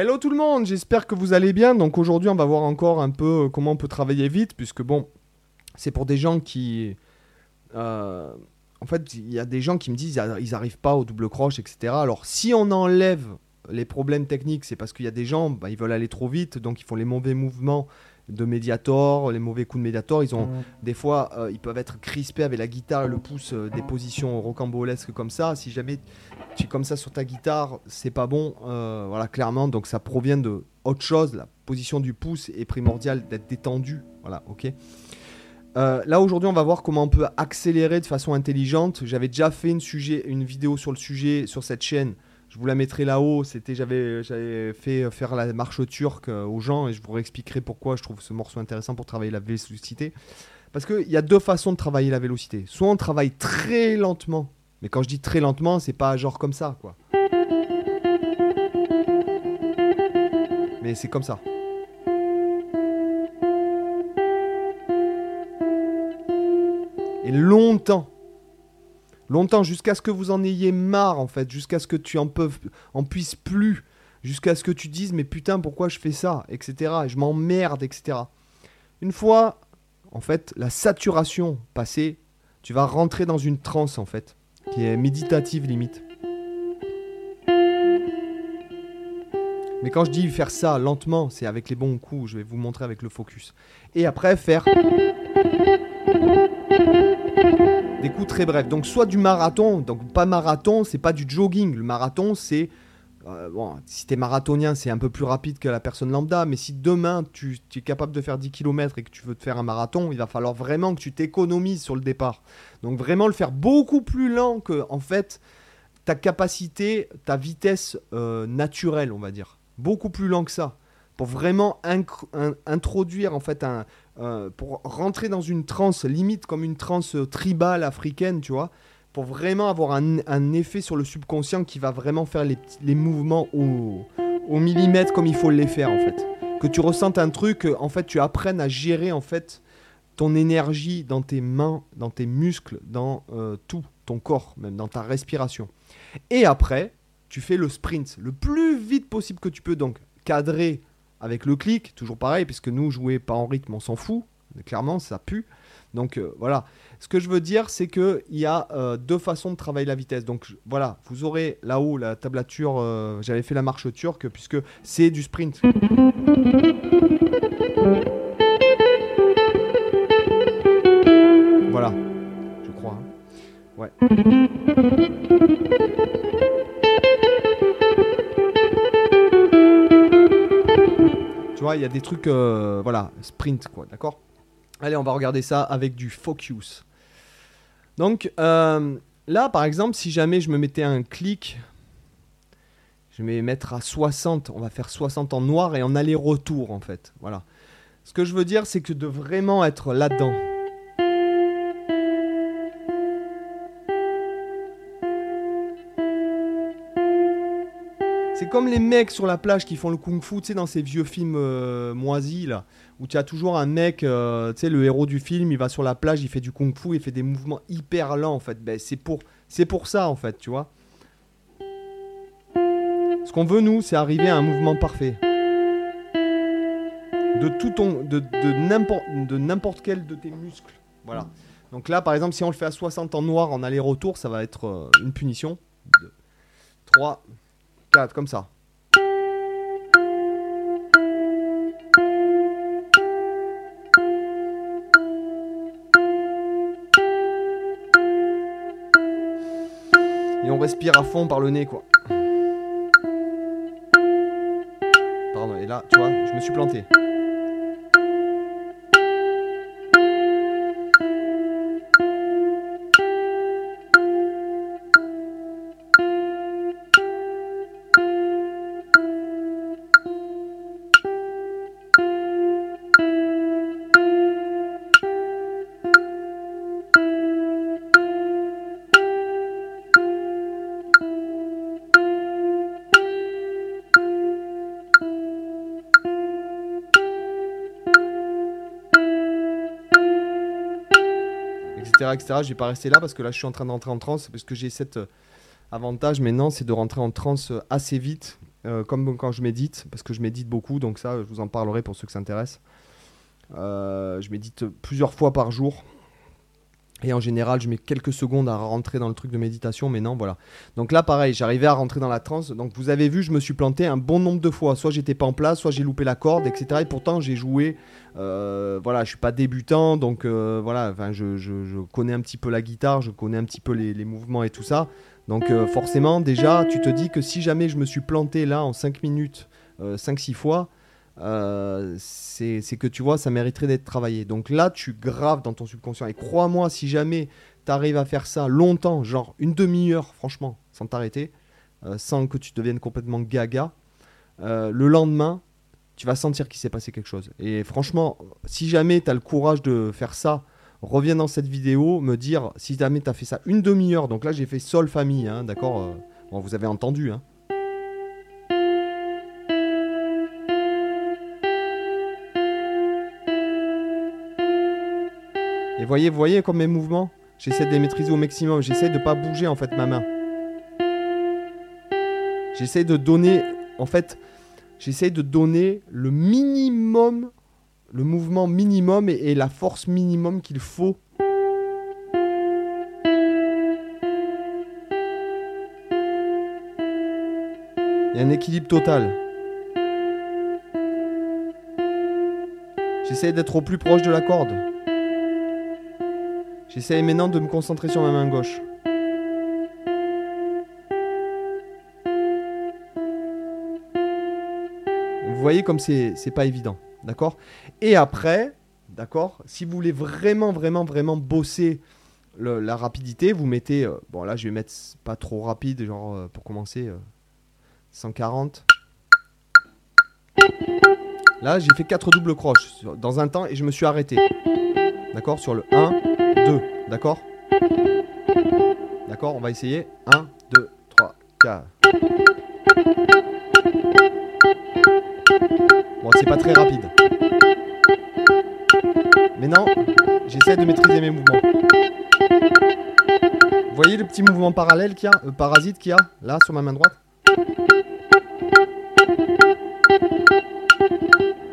Hello tout le monde, j'espère que vous allez bien. Donc aujourd'hui, on va voir encore un peu euh, comment on peut travailler vite, puisque bon, c'est pour des gens qui... euh, en fait, il y a des gens qui me disent ils n'arrivent pas au double croche, etc. Alors si on enlève les problèmes techniques, c'est parce qu'il y a des gens, bah, ils veulent aller trop vite, donc ils font les mauvais mouvements de médiator, les mauvais coups de médiator. Ils ont des fois, euh, ils peuvent être crispés avec la guitare et le pouce, euh, des positions rocambolesques comme ça. Si jamais tu es comme ça sur ta guitare, c'est pas bon. euh, voilà, clairement. Donc ça provient de autre chose. La position du pouce est primordiale d'être détendu. Voilà, ok. Là aujourd'hui, on va voir comment on peut accélérer de façon intelligente. J'avais déjà fait une, sujet, une vidéo sur le sujet sur cette chaîne. Vous la mettrai là-haut. C'était, j'avais, j'avais fait faire la marche turque euh, aux gens et je vous réexpliquerai pourquoi je trouve ce morceau intéressant pour travailler la vélocité. Parce qu'il y a deux façons de travailler la vélocité. Soit on travaille très lentement, mais quand je dis très lentement, c'est pas genre comme ça, quoi. Mais c'est comme ça. Et longtemps. Longtemps, jusqu'à ce que vous en ayez marre, en fait. Jusqu'à ce que tu en, puisses plus. Jusqu'à ce que tu dises, mais putain, pourquoi je fais ça Etc. Et je m'emmerde, etc. Une fois, en fait, la saturation passée, tu vas rentrer dans une transe, en fait. Qui est méditative, limite. Mais quand je dis faire ça lentement, c'est avec les bons coups. Je vais vous montrer avec le focus. Et après, faire des coups très brefs. Donc soit du marathon, donc pas marathon, c'est pas du jogging. Le marathon, c'est euh, bon, si t'es marathonien, c'est un peu plus rapide que la personne lambda, mais si demain tu, es capable de faire 10 km et que tu veux te faire un marathon, il va falloir vraiment que tu t'économises sur le départ. Donc vraiment le faire beaucoup plus lent que en fait ta capacité, ta vitesse euh, naturelle, on va dire, beaucoup plus lent que ça, pour vraiment introduire en fait un, euh, pour rentrer dans une transe limite comme une transe tribale africaine, tu vois, pour vraiment avoir un, effet sur le subconscient qui va vraiment faire les, les mouvements au, au millimètre comme il faut les faire en fait. Que tu ressentes un truc, euh, en fait, tu apprennes à gérer en fait ton énergie dans tes mains, dans tes muscles, dans euh, tout, ton corps, même dans ta respiration. Et après, tu fais le sprint le plus vite possible que tu peux, donc cadré avec le clic, toujours pareil, puisque nous, jouer pas en rythme, on s'en fout, clairement, ça pue. Donc euh, voilà. Ce que je veux dire, c'est qu'il y a euh, deux façons de travailler la vitesse. Donc voilà, vous aurez là-haut la tablature, euh, j'avais fait la marche turque, puisque c'est du sprint. Voilà, je crois. hein. Ouais. Il y a des trucs, euh, voilà, sprint, quoi, d'accord? Allez, on va regarder ça avec du focus. Donc, euh, là, par exemple, si jamais je me mettais un clic, je vais mettre à 60, on va faire 60 en noir et en aller-retour, en fait. Voilà. Ce que je veux dire, c'est que de vraiment être là-dedans. C'est comme les mecs sur la plage qui font le kung-fu, tu sais, dans ces vieux films euh, moisis, là, où tu as toujours un mec, euh, tu sais, le héros du film, il va sur la plage, il fait du kung-fu, il fait des mouvements hyper lents, en fait. Ben, c'est pour, c'est pour ça, en fait, tu vois. Ce qu'on veut, nous, c'est arriver à un mouvement parfait. De tout ton, de, de n'importe, quel de tes muscles. Voilà. Donc là, par exemple, si on le fait à 60 en noir en aller-retour, ça va être euh, une punition. 3, 4, comme ça. Et on respire à fond par le nez, quoi. Pardon, et là, tu vois, je me suis planté. Etc. etc. Je vais pas rester là parce que là, je suis en train d'entrer en transe parce que j'ai cet euh, avantage maintenant, c'est de rentrer en transe euh, assez vite euh, comme quand je médite, parce que je médite beaucoup, donc ça, je vous en parlerai pour ceux que ça intéresse. Je médite plusieurs fois par jour. Et en général, je mets quelques secondes à rentrer dans le truc de méditation, mais non, voilà. Donc là, pareil, j'arrivais à rentrer dans la transe. Donc vous avez vu, je me suis planté un bon nombre de fois. Soit j'étais pas en place, soit j'ai loupé la corde, etc. Et pourtant, j'ai joué. Euh, voilà, je suis pas débutant, donc euh, voilà, je, connais un petit peu la guitare, je connais un petit peu les, les mouvements et tout ça. Donc euh, forcément, déjà, tu te dis que si jamais je me suis planté là en 5 minutes, 5-6 fois, euh, c'est que tu vois, ça mériterait d'être travaillé. Donc là, tu graves dans ton subconscient. Et crois-moi, si jamais tu arrives à faire ça longtemps, genre une demi-heure, franchement, sans t'arrêter, euh, sans que tu deviennes complètement gaga, euh, le lendemain, tu vas sentir qu'il s'est passé quelque chose. Et franchement, si jamais tu as le courage de faire ça, reviens dans cette vidéo, me dire si jamais tu as fait ça une demi-heure. Donc là, j'ai fait sol famille, hein, d'accord Bon, vous avez entendu, hein. Voyez, voyez comme mes mouvements, j'essaie de les maîtriser au maximum. J'essaie de pas bouger en fait ma main. J'essaie de donner, en fait, j'essaie de donner le minimum, le mouvement minimum et, et la force minimum qu'il faut. Il y a un équilibre total. J'essaie d'être au plus proche de la corde. J'essaie maintenant de me concentrer sur ma main gauche. Vous voyez comme c'est pas évident, d'accord? Et après, d'accord, si vous voulez vraiment, vraiment, vraiment bosser la rapidité, vous mettez, euh, bon là je vais mettre pas trop rapide, genre euh, pour commencer, euh, 140. Là j'ai fait 4 doubles croches dans un temps et je me suis arrêté, d'accord, sur le 1, 2, d'accord D'accord, on va essayer. 1, 2, 3, 4. Bon, c'est pas très rapide. Maintenant, j'essaie de maîtriser mes mouvements. Vous voyez le petit mouvement parallèle qu'il y a, euh, parasite qu'il y a, là, sur ma main droite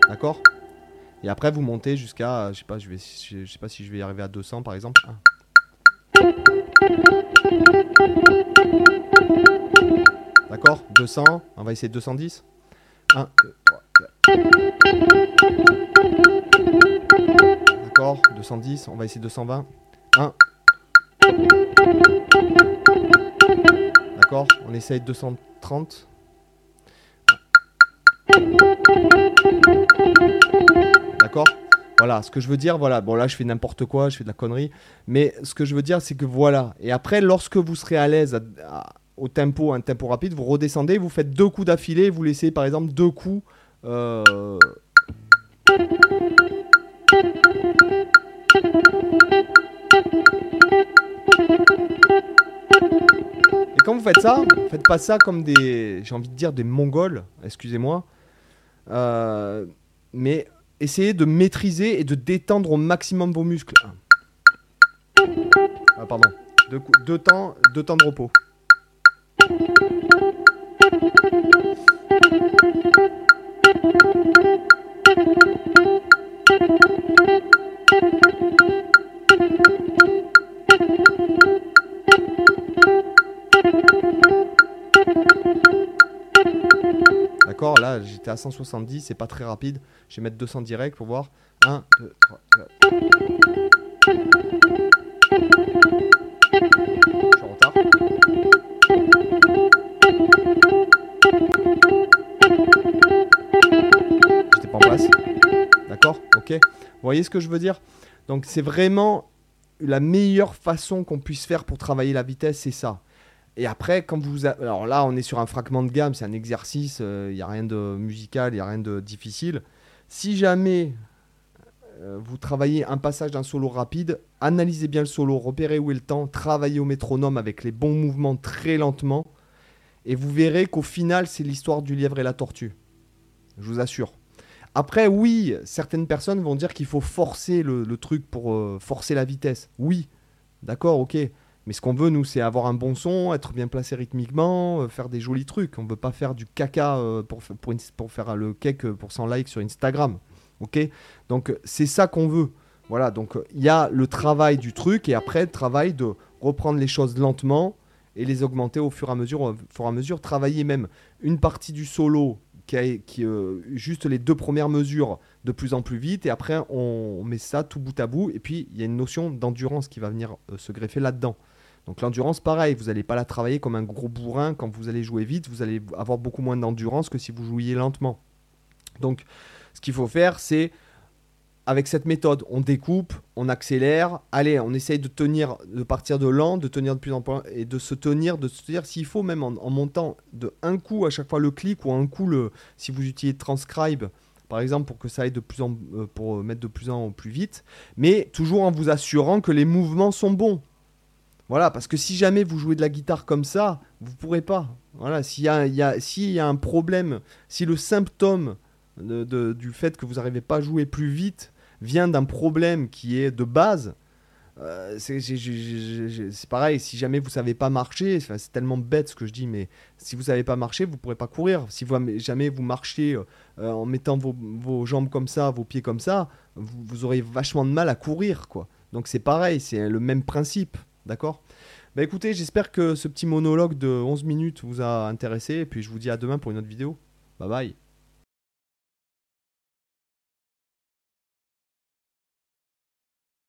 D'accord Et après, vous montez jusqu'à, euh, je sais pas, je vais, je sais pas si je vais y arriver à 200 par exemple. Ah. D'accord 200, on va essayer 210. 1, 2, 3, 4. D'accord 210, on va essayer 220. 1. D'accord On essaye 230. Voilà, ce que je veux dire, voilà, bon là je fais n'importe quoi, je fais de la connerie, mais ce que je veux dire c'est que voilà, et après lorsque vous serez à l'aise au tempo, un tempo rapide, vous redescendez, vous faites deux coups d'affilée, vous laissez par exemple deux coups. euh, Et quand vous faites ça, faites pas ça comme des, j'ai envie de dire des mongols, excusez-moi, Euh, mais essayez de maîtriser et de détendre au maximum vos muscles. Ah, pardon. Deux, temps, deux temps de repos. J'étais à 170, c'est pas très rapide. Je vais mettre 200 direct pour voir. 1, 2, 3, 4. Je suis en retard. J'étais pas en place. D'accord Ok Vous voyez ce que je veux dire? Donc c'est vraiment la meilleure façon qu'on puisse faire pour travailler la vitesse, c'est ça. Et après, quand vous... Alors là, on est sur un fragment de gamme, c'est un exercice, il n'y a rien de musical, il n'y a rien de difficile. Si jamais euh, vous travaillez un passage d'un solo rapide, analysez bien le solo, repérez où est le temps, travaillez au métronome avec les bons mouvements très lentement, et vous verrez qu'au final, c'est l'histoire du lièvre et la tortue. Je vous assure. Après, oui, certaines personnes vont dire qu'il faut forcer le, le truc pour euh, forcer la vitesse. Oui, d'accord, ok. Mais ce qu'on veut, nous, c'est avoir un bon son, être bien placé rythmiquement, euh, faire des jolis trucs. On veut pas faire du caca euh, pour, pour, faire le cake pour 100 likes sur Instagram. Ok? Donc, c'est ça qu'on veut. Voilà, donc il y a le travail du truc et après le travail de reprendre les choses lentement et les augmenter au fur et à mesure, au fur et à mesure. Travailler même une partie du solo qui, a, euh, juste les deux premières mesures de plus en plus vite et après on, met ça tout bout à bout et puis il y a une notion d'endurance qui va venir se greffer là-dedans. Donc l'endurance, pareil, vous n'allez pas la travailler comme un gros bourrin. Quand vous allez jouer vite, vous allez avoir beaucoup moins d'endurance que si vous jouiez lentement. Donc ce qu'il faut faire, c'est avec cette méthode, on découpe, on accélère, allez, on essaye de tenir, de partir de lent, de tenir de plus en plus et de se tenir, de se tenir s'il faut même en, montant de un coup à chaque fois le clic ou un coup le, si vous utilisez transcribe par exemple pour que ça aille de plus en, euh, pour mettre de plus en plus vite, mais toujours en vous assurant que les mouvements sont bons. Voilà, parce que si jamais vous jouez de la guitare comme ça, vous pourrez pas. Voilà, s'il y, a, y a un problème, si le symptôme de, du fait que vous n'arrivez pas à jouer plus vite vient d'un problème qui est de base, euh, c'est pareil, si jamais vous savez pas marcher, c'est tellement bête ce que je dis, mais si vous savez pas marcher, vous pourrez pas courir. Si vous, jamais vous marchez euh, en mettant vos, vos, jambes comme ça, vos pieds comme ça, vous, vous aurez vachement de mal à courir, quoi. Donc c'est pareil, c'est le même principe. D'accord? Bah écoutez, j'espère que ce petit monologue de 11 minutes vous a intéressé. Et puis je vous dis à demain pour une autre vidéo. Bye bye